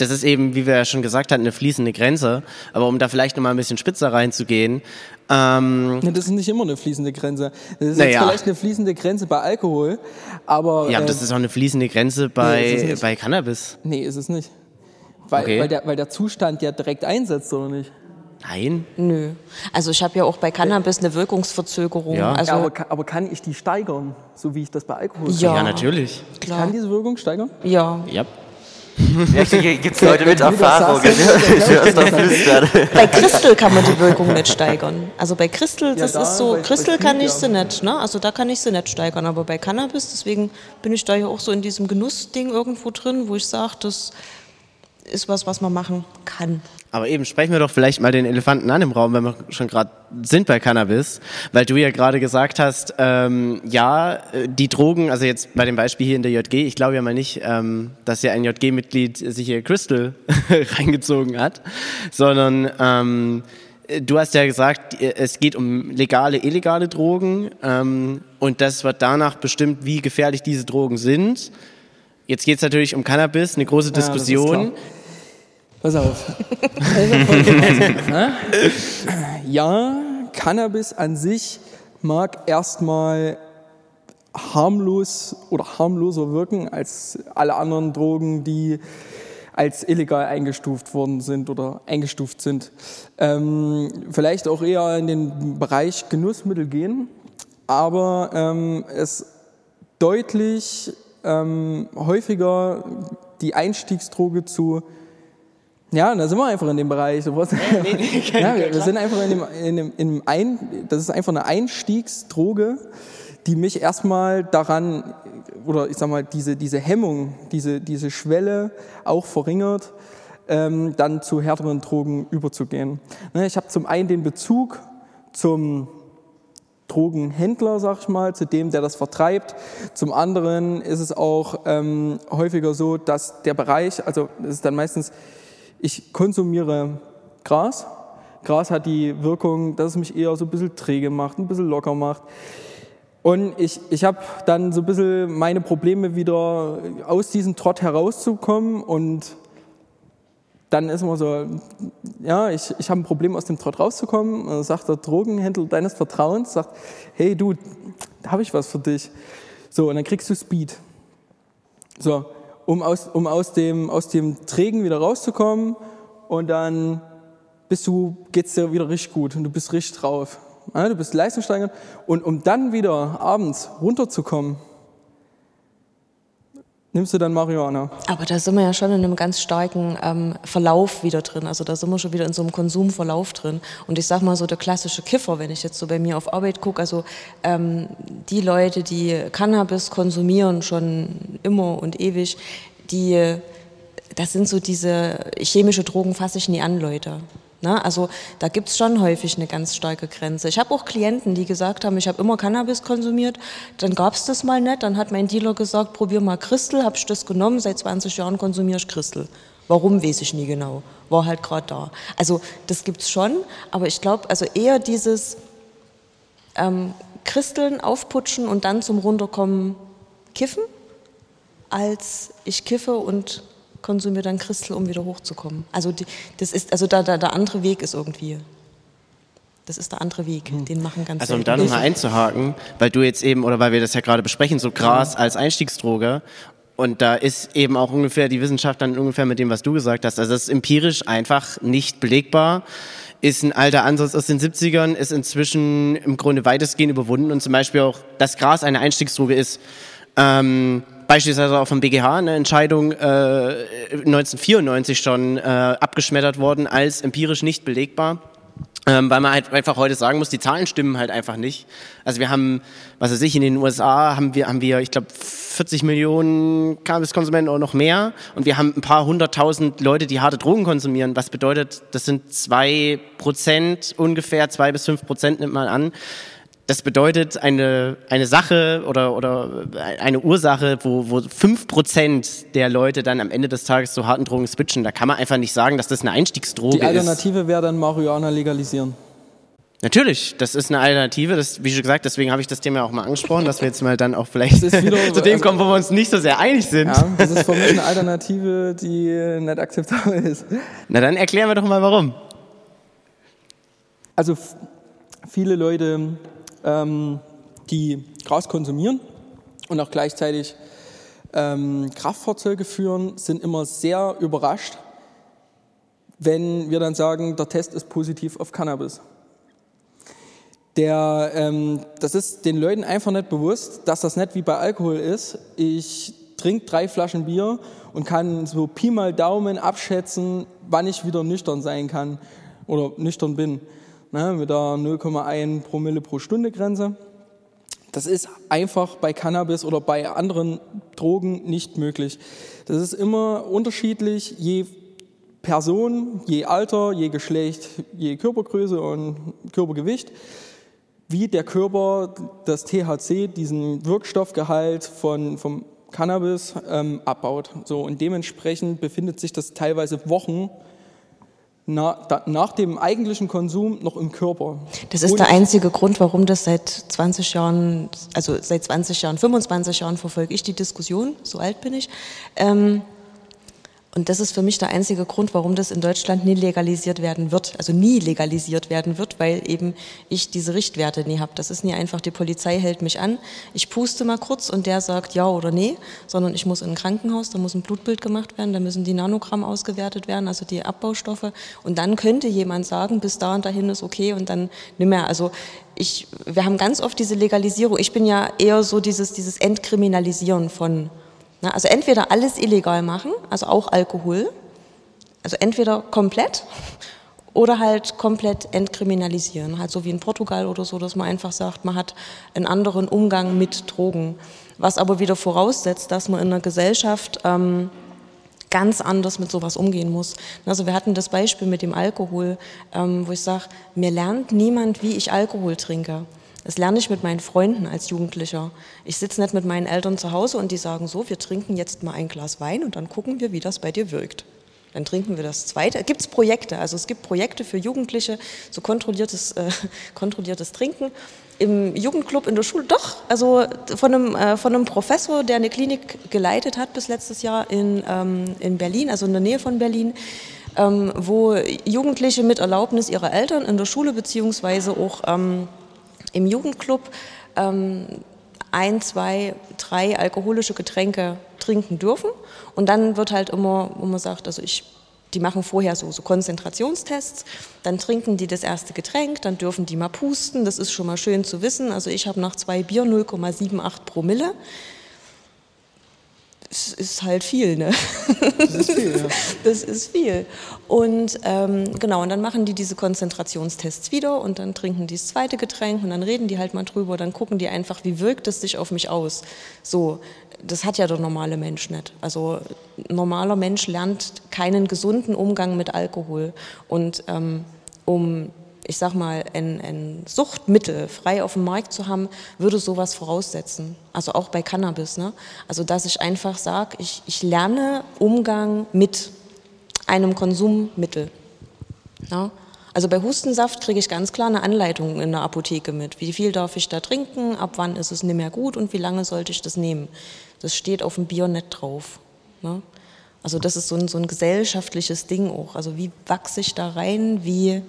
das ist eben, wie wir ja schon gesagt hatten, eine fließende Grenze. Aber um da vielleicht noch mal ein bisschen spitzer reinzugehen. Ähm, ja, das ist nicht immer eine fließende Grenze. Das ist jetzt ja. vielleicht eine fließende Grenze bei Alkohol, aber. Ja, aber äh, das ist auch eine fließende Grenze bei, nee, bei Cannabis. Nee, ist es nicht. Weil, okay. weil, der, weil der Zustand ja direkt einsetzt, oder nicht? Nein? Nö. Also ich habe ja auch bei Cannabis eine Wirkungsverzögerung. Ja, also ja aber, aber, kann ich die steigern, so wie ich das bei Alkohol ja. Ja, natürlich. Klar. Ich kann diese Wirkung steigern? Ja. Ja. Ja, gibt es Leute mit Erfahrung. *laughs* bei Crystal kann man die Wirkung nicht steigern. Also bei Crystal, das ja, da, ist so, Crystal kann ich sie nicht, ne? Also da kann ich sie nicht steigern, aber bei Cannabis, deswegen bin ich da ja auch so in diesem Genussding irgendwo drin, wo ich sage, das ist was, was man machen kann. Aber eben sprechen wir doch vielleicht mal den Elefanten an im Raum, wenn wir schon gerade sind bei Cannabis, weil du ja gerade gesagt hast, ähm, ja, die Drogen, also jetzt bei dem Beispiel hier in der JG, ich glaube ja mal nicht, ähm, dass ja ein JG-Mitglied sich hier Crystal *laughs* reingezogen hat, sondern ähm, du hast ja gesagt, es geht um legale, illegale Drogen ähm, und das wird danach bestimmt, wie gefährlich diese Drogen sind. Jetzt geht es natürlich um Cannabis, eine große Diskussion. Pass auf. *laughs* ja, Cannabis an sich mag erstmal harmlos oder harmloser wirken als alle anderen Drogen, die als illegal eingestuft worden sind oder eingestuft sind. Ähm, vielleicht auch eher in den Bereich Genussmittel gehen, aber ähm, es deutlich ähm, häufiger die Einstiegsdroge zu ja, da sind wir einfach in dem Bereich. So was. Nee, nee, nee, *laughs* ja, wir sind einfach in dem, in dem, in dem Ein, das ist einfach eine Einstiegsdroge, die mich erstmal daran, oder ich sag mal, diese, diese Hemmung, diese, diese Schwelle auch verringert, ähm, dann zu härteren Drogen überzugehen. Ne, ich habe zum einen den Bezug zum Drogenhändler, sag ich mal, zu dem, der das vertreibt. Zum anderen ist es auch ähm, häufiger so, dass der Bereich, also es ist dann meistens ich konsumiere Gras. Gras hat die Wirkung, dass es mich eher so ein bisschen träge macht, ein bisschen locker macht. Und ich, ich habe dann so ein bisschen meine Probleme wieder aus diesem Trott herauszukommen und dann ist immer so, ja, ich, ich habe ein Problem aus dem Trott rauszukommen. Und sagt der Drogenhändler deines Vertrauens, sagt, hey du, da habe ich was für dich. So, und dann kriegst du Speed. So, um aus, um aus, dem, aus dem Trägen wieder rauszukommen und dann bist du, geht's dir wieder richtig gut und du bist richtig drauf. Du bist leistungssteigernd und um dann wieder abends runterzukommen, nimmst du dann Marihuana. Aber da sind wir ja schon in einem ganz starken ähm, Verlauf wieder drin. Also da sind wir schon wieder in so einem Konsumverlauf drin. Und ich sag mal so, der klassische Kiffer, wenn ich jetzt so bei mir auf Arbeit gucke, also ähm, die Leute, die Cannabis konsumieren schon immer und ewig, die, das sind so diese chemische Drogen fasse ich nie an, Leute. Ne? Also da gibt es schon häufig eine ganz starke Grenze. Ich habe auch Klienten, die gesagt haben, ich habe immer Cannabis konsumiert, dann gab es das mal nicht, dann hat mein Dealer gesagt, probier mal Christel, habe ich das genommen, seit 20 Jahren konsumiere ich Christel. Warum, weiß ich nie genau. War halt gerade da. Also das gibt es schon, aber ich glaube, also eher dieses ähm, Christeln aufputschen und dann zum Runterkommen kiffen, als ich kiffe und konsumiere dann Christel, um wieder hochzukommen. Also die, das ist, also da, da, der andere Weg ist irgendwie. Das ist der andere Weg, hm. den machen ganz Also um da nochmal einzuhaken, weil du jetzt eben, oder weil wir das ja gerade besprechen, so Gras als Einstiegsdroge und da ist eben auch ungefähr die Wissenschaft dann ungefähr mit dem, was du gesagt hast. Also das ist empirisch einfach nicht belegbar. Ist ein alter Ansatz aus den 70ern, ist inzwischen im Grunde weitestgehend überwunden und zum Beispiel auch, dass Gras eine Einstiegsdroge ist. Ähm, beispielsweise auch vom BGH eine Entscheidung äh, 1994 schon äh, abgeschmettert worden als empirisch nicht belegbar. Ähm, weil man halt einfach heute sagen muss, die Zahlen stimmen halt einfach nicht. Also wir haben, was weiß ich, in den USA haben wir, haben wir, ich glaube, 40 Millionen Cannabiskonsumenten oder noch mehr und wir haben ein paar hunderttausend Leute, die harte Drogen konsumieren. Was bedeutet, das sind zwei Prozent ungefähr, zwei bis fünf Prozent nimmt man an das bedeutet eine, eine Sache oder, oder eine Ursache, wo, wo 5% der Leute dann am Ende des Tages zu harten Drogen switchen. Da kann man einfach nicht sagen, dass das eine Einstiegsdroge ist. Die Alternative wäre dann Marihuana legalisieren. Natürlich, das ist eine Alternative. Das, wie schon gesagt, deswegen habe ich das Thema auch mal angesprochen, dass wir jetzt mal dann auch vielleicht wieder, *laughs* zu dem also, kommen, wo wir uns nicht so sehr einig sind. Ja, das ist für mich eine Alternative, die nicht akzeptabel ist. Na dann erklären wir doch mal, warum. Also viele Leute ähm, die Gras konsumieren und auch gleichzeitig ähm, Kraftfahrzeuge führen, sind immer sehr überrascht, wenn wir dann sagen, der Test ist positiv auf Cannabis. Der, ähm, das ist den Leuten einfach nicht bewusst, dass das nicht wie bei Alkohol ist. Ich trinke drei Flaschen Bier und kann so Pi mal Daumen abschätzen, wann ich wieder nüchtern sein kann oder nüchtern bin ne, mit der 0,1 Promille pro Stunde Grenze. Das ist einfach bei Cannabis oder bei anderen Drogen nicht möglich. Das ist immer unterschiedlich, je Person, je Alter, je Geschlecht, je Körpergröße und Körpergewicht, wie der Körper das THC, diesen Wirkstoffgehalt von, vom Cannabis, ähm, abbaut. So, und dementsprechend befindet sich das teilweise Wochen na, da, nach dem eigentlichen Konsum noch im Körper. Das ist und der einzige Grund, warum das seit 20 Jahren, also seit 20 Jahren, 25 Jahren verfolge ich die Diskussion, so alt bin ich. Ähm, und das ist für mich der einzige Grund, warum das in Deutschland nie legalisiert werden wird, also nie legalisiert werden wird, weil eben ich diese Richtwerte nie habe. Das ist nie einfach, die Polizei hält mich an, ich puste mal kurz und der sagt ja oder nee, sondern ich muss in ein Krankenhaus, da muss ein Blutbild gemacht werden, da müssen die Nanogramm ausgewertet werden, also die Abbaustoffe. Und dann könnte jemand sagen, bis da und dahin ist okay und dann nicht mehr. Also ich, wir haben ganz oft diese Legalisierung. Ich bin ja eher so dieses, dieses Entkriminalisieren von also entweder alles illegal machen, also auch Alkohol, also entweder komplett oder halt komplett entkriminalisieren, halt so wie in Portugal oder so, dass man einfach sagt, man hat einen anderen Umgang mit Drogen, was aber wieder voraussetzt, dass man in einer Gesellschaft ähm, ganz anders mit sowas umgehen muss. Also wir hatten das Beispiel mit dem Alkohol, ähm, wo ich sage, mir lernt niemand, wie ich Alkohol trinke. Das lerne ich mit meinen Freunden als Jugendlicher. Ich sitze nicht mit meinen Eltern zu Hause und die sagen so, wir trinken jetzt mal ein Glas Wein und dann gucken wir, wie das bei dir wirkt. Dann trinken wir das zweite. Gibt es Projekte? Also es gibt Projekte für Jugendliche, so kontrolliertes, äh, *laughs* kontrolliertes Trinken. Im Jugendclub in der Schule, doch, also von einem, äh, von einem Professor, der eine Klinik geleitet hat bis letztes Jahr in, ähm, in Berlin, also in der Nähe von Berlin, ähm, wo Jugendliche mit Erlaubnis ihrer Eltern in der Schule beziehungsweise auch ähm, im Jugendclub ähm, ein, zwei, drei alkoholische Getränke trinken dürfen. Und dann wird halt immer, wo man sagt, also ich, die machen vorher so, so Konzentrationstests, dann trinken die das erste Getränk, dann dürfen die mal pusten, das ist schon mal schön zu wissen. Also ich habe nach zwei Bier 0,78 Promille es ist halt viel, ne? Das ist viel, ja. *laughs* Das ist viel. Und ähm, genau, und dann machen die diese Konzentrationstests wieder und dann trinken die das zweite Getränk und dann reden die halt mal drüber, dann gucken die einfach, wie wirkt es sich auf mich aus. So, das hat ja der normale Mensch nicht. Also ein normaler Mensch lernt keinen gesunden Umgang mit Alkohol. Und ähm, um ich sag mal, ein, ein, Suchtmittel frei auf dem Markt zu haben, würde sowas voraussetzen. Also auch bei Cannabis. Ne? Also dass ich einfach sage, ich, ich lerne Umgang mit einem Konsummittel. Ja? Also bei Hustensaft kriege ich ganz klar eine Anleitung in der Apotheke mit. Wie viel darf ich da trinken, ab wann ist es nicht mehr gut und wie lange sollte ich das nehmen. Das steht auf dem nicht drauf. Ne? Also das ist so ein, so ein gesellschaftliches Ding auch. Also wie wachse ich da rein, wie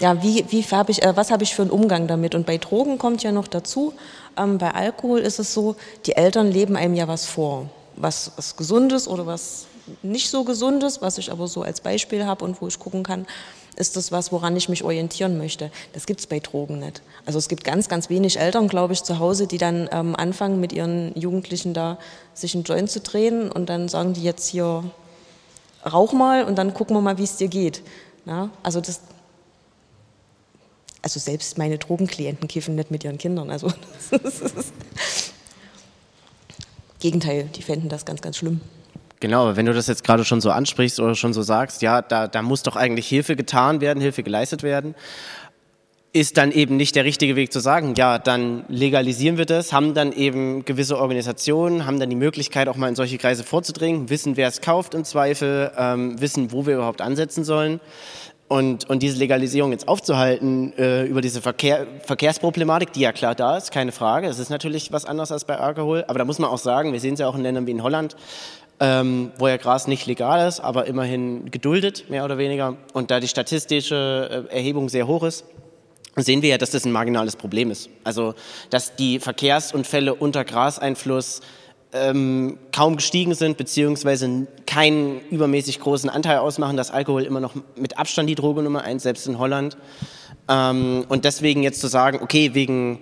ja, wie, wie hab ich, äh, was habe ich für einen Umgang damit? Und bei Drogen kommt ja noch dazu, ähm, bei Alkohol ist es so, die Eltern leben einem ja was vor, was, was Gesundes oder was nicht so Gesundes, was ich aber so als Beispiel habe und wo ich gucken kann, ist das was, woran ich mich orientieren möchte. Das gibt es bei Drogen nicht. Also es gibt ganz, ganz wenig Eltern, glaube ich, zu Hause, die dann ähm, anfangen, mit ihren Jugendlichen da sich einen Joint zu drehen und dann sagen die jetzt hier, rauch mal und dann gucken wir mal, wie es dir geht. Na? Also das, also selbst meine Drogenklienten kiffen nicht mit ihren Kindern. Also *laughs* Gegenteil, die fänden das ganz, ganz schlimm. Genau, wenn du das jetzt gerade schon so ansprichst oder schon so sagst, ja, da, da muss doch eigentlich Hilfe getan werden, Hilfe geleistet werden, ist dann eben nicht der richtige Weg zu sagen, ja, dann legalisieren wir das, haben dann eben gewisse Organisationen, haben dann die Möglichkeit, auch mal in solche Kreise vorzudringen, wissen, wer es kauft im Zweifel, ähm, wissen, wo wir überhaupt ansetzen sollen. Und, und diese Legalisierung jetzt aufzuhalten äh, über diese Verkehr, Verkehrsproblematik, die ja klar da ist, keine Frage. Es ist natürlich was anderes als bei Alkohol. Aber da muss man auch sagen, wir sehen es ja auch in Ländern wie in Holland, ähm, wo ja Gras nicht legal ist, aber immerhin geduldet, mehr oder weniger. Und da die statistische äh, Erhebung sehr hoch ist, sehen wir ja, dass das ein marginales Problem ist. Also, dass die Verkehrsunfälle unter Graseinfluss ähm, kaum gestiegen sind, beziehungsweise keinen übermäßig großen Anteil ausmachen, dass Alkohol immer noch mit Abstand die Droge Nummer eins, selbst in Holland. Ähm, und deswegen jetzt zu sagen, okay, wegen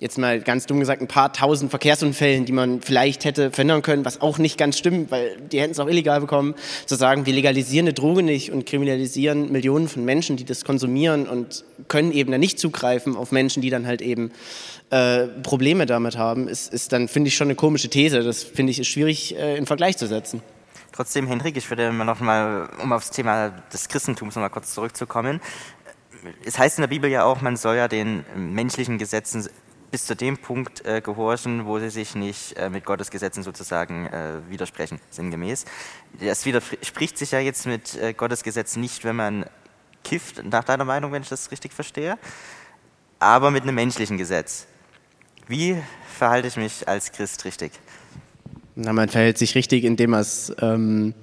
jetzt mal ganz dumm gesagt, ein paar tausend Verkehrsunfällen, die man vielleicht hätte verhindern können, was auch nicht ganz stimmt, weil die hätten es auch illegal bekommen, zu sagen, wir legalisieren eine Droge nicht und kriminalisieren Millionen von Menschen, die das konsumieren und können eben dann nicht zugreifen auf Menschen, die dann halt eben äh, Probleme damit haben, ist, ist dann, finde ich, schon eine komische These. Das finde ich ist schwierig äh, in Vergleich zu setzen. Trotzdem, Henrik, ich würde noch mal, um aufs Thema des Christentums noch mal kurz zurückzukommen. Es heißt in der Bibel ja auch, man soll ja den menschlichen Gesetzen bis zu dem Punkt äh, gehorchen, wo sie sich nicht äh, mit Gottes Gesetzen sozusagen äh, widersprechen, sinngemäß. Das widerspricht sich ja jetzt mit äh, Gottes Gesetz nicht, wenn man kifft, nach deiner Meinung, wenn ich das richtig verstehe, aber mit einem menschlichen Gesetz. Wie verhalte ich mich als Christ richtig? Na, man verhält sich richtig, indem man es ähm,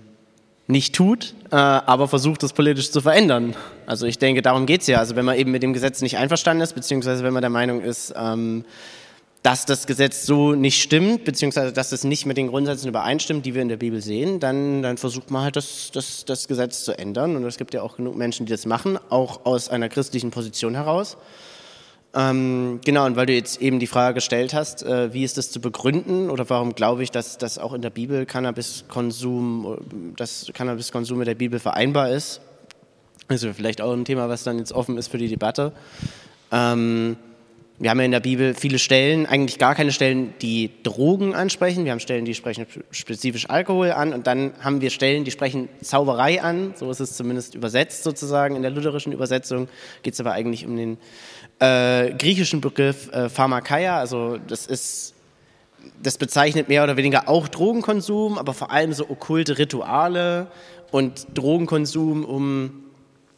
nicht tut, äh, aber versucht, es politisch zu verändern. Also ich denke, darum geht es ja. Also wenn man eben mit dem Gesetz nicht einverstanden ist, beziehungsweise wenn man der Meinung ist, ähm, dass das Gesetz so nicht stimmt, beziehungsweise dass es nicht mit den Grundsätzen übereinstimmt, die wir in der Bibel sehen, dann, dann versucht man halt das, das, das Gesetz zu ändern. Und es gibt ja auch genug Menschen, die das machen, auch aus einer christlichen Position heraus. Ähm, genau, und weil du jetzt eben die Frage gestellt hast, äh, wie ist das zu begründen oder warum glaube ich, dass, dass auch in der Bibel Cannabiskonsum, dass Cannabiskonsum mit der Bibel vereinbar ist, also vielleicht auch ein Thema, was dann jetzt offen ist für die Debatte. Ähm, wir haben ja in der Bibel viele Stellen, eigentlich gar keine Stellen, die Drogen ansprechen. Wir haben Stellen, die sprechen spezifisch Alkohol an und dann haben wir Stellen, die sprechen Zauberei an. So ist es zumindest übersetzt sozusagen. In der lutherischen Übersetzung geht es aber eigentlich um den äh, griechischen Begriff äh, Pharmakeia, also das ist, das bezeichnet mehr oder weniger auch Drogenkonsum, aber vor allem so okkulte Rituale und Drogenkonsum, um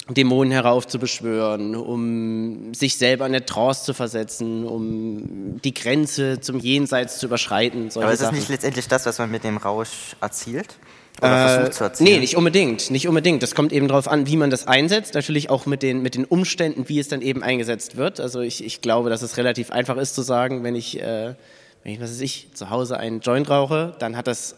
Dämonen heraufzubeschwören, um sich selber in eine Trance zu versetzen, um die Grenze zum Jenseits zu überschreiten. Aber ist das nicht letztendlich das, was man mit dem Rausch erzielt? Oder äh, versucht zu erzielen? Nee, nicht unbedingt, nicht unbedingt. Das kommt eben darauf an, wie man das einsetzt. Natürlich auch mit den, mit den Umständen, wie es dann eben eingesetzt wird. Also ich, ich glaube, dass es relativ einfach ist zu sagen, wenn ich, äh, wenn ich, was weiß ich, zu Hause einen Joint rauche, dann hat das,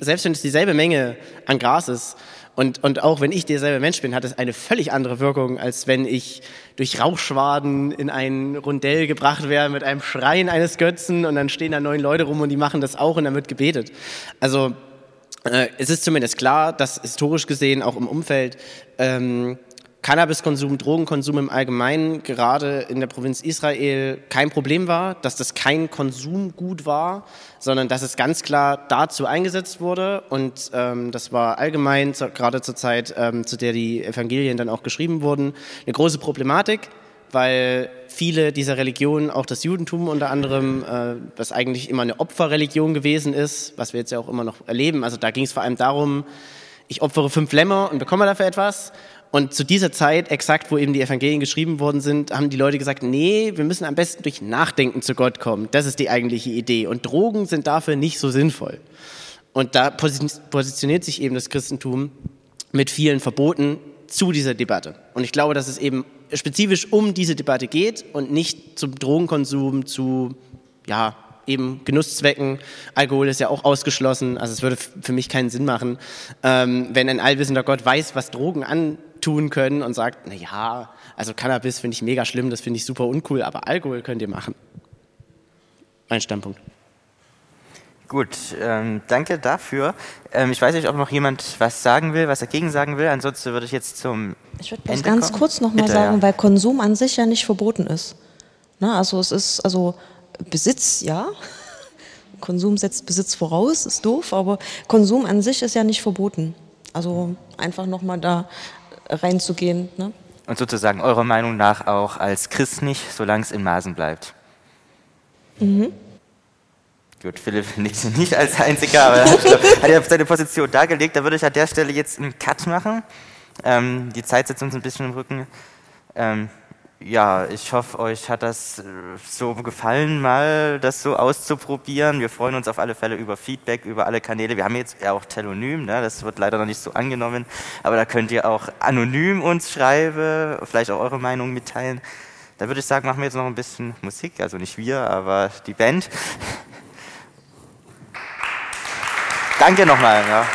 selbst wenn es dieselbe Menge an Gras ist, und, und auch wenn ich derselbe Mensch bin, hat es eine völlig andere Wirkung, als wenn ich durch Rauchschwaden in ein Rundell gebracht werde mit einem Schreien eines Götzen und dann stehen da neun Leute rum und die machen das auch und dann wird gebetet. Also es ist zumindest klar, dass historisch gesehen auch im Umfeld ähm, Cannabiskonsum, Drogenkonsum im Allgemeinen gerade in der Provinz Israel kein Problem war, dass das kein Konsumgut war, sondern dass es ganz klar dazu eingesetzt wurde. Und ähm, das war allgemein, gerade zur Zeit, ähm, zu der die Evangelien dann auch geschrieben wurden, eine große Problematik weil viele dieser Religionen, auch das Judentum unter anderem, äh, was eigentlich immer eine Opferreligion gewesen ist, was wir jetzt ja auch immer noch erleben, also da ging es vor allem darum, ich opfere fünf Lämmer und bekomme dafür etwas. Und zu dieser Zeit, exakt wo eben die Evangelien geschrieben worden sind, haben die Leute gesagt, nee, wir müssen am besten durch Nachdenken zu Gott kommen. Das ist die eigentliche Idee. Und Drogen sind dafür nicht so sinnvoll. Und da positioniert sich eben das Christentum mit vielen Verboten zu dieser Debatte. Und ich glaube, dass es eben spezifisch um diese Debatte geht und nicht zum Drogenkonsum, zu ja, eben Genusszwecken. Alkohol ist ja auch ausgeschlossen. Also es würde für mich keinen Sinn machen, ähm, wenn ein allwissender Gott weiß, was Drogen antun können und sagt, na ja, also Cannabis finde ich mega schlimm, das finde ich super uncool, aber Alkohol könnt ihr machen. Mein Standpunkt. Gut, ähm, danke dafür. Ähm, ich weiß nicht, ob noch jemand was sagen will, was dagegen sagen will. Ansonsten würde ich jetzt zum. Ich würde das ganz kommen. kurz nochmal sagen, ja. weil Konsum an sich ja nicht verboten ist. Na, also es ist, also Besitz, ja. *laughs* Konsum setzt Besitz voraus, ist doof, aber Konsum an sich ist ja nicht verboten. Also einfach nochmal da reinzugehen. Ne? Und sozusagen eurer Meinung nach auch als Christ nicht, solange es in Maßen bleibt. Mhm. Gut, Philipp *laughs* nicht, nicht als einziger, aber er *laughs* hat ja seine Position dargelegt. Da würde ich an der Stelle jetzt einen Cut machen. Ähm, die Zeit sitzt uns ein bisschen im Rücken. Ähm, ja, ich hoffe, euch hat das äh, so gefallen, mal das so auszuprobieren. Wir freuen uns auf alle Fälle über Feedback, über alle Kanäle. Wir haben jetzt ja auch Telonym, ne? das wird leider noch nicht so angenommen, aber da könnt ihr auch anonym uns schreiben, vielleicht auch eure Meinung mitteilen. Da würde ich sagen, machen wir jetzt noch ein bisschen Musik, also nicht wir, aber die Band. Danke nochmal. Ja.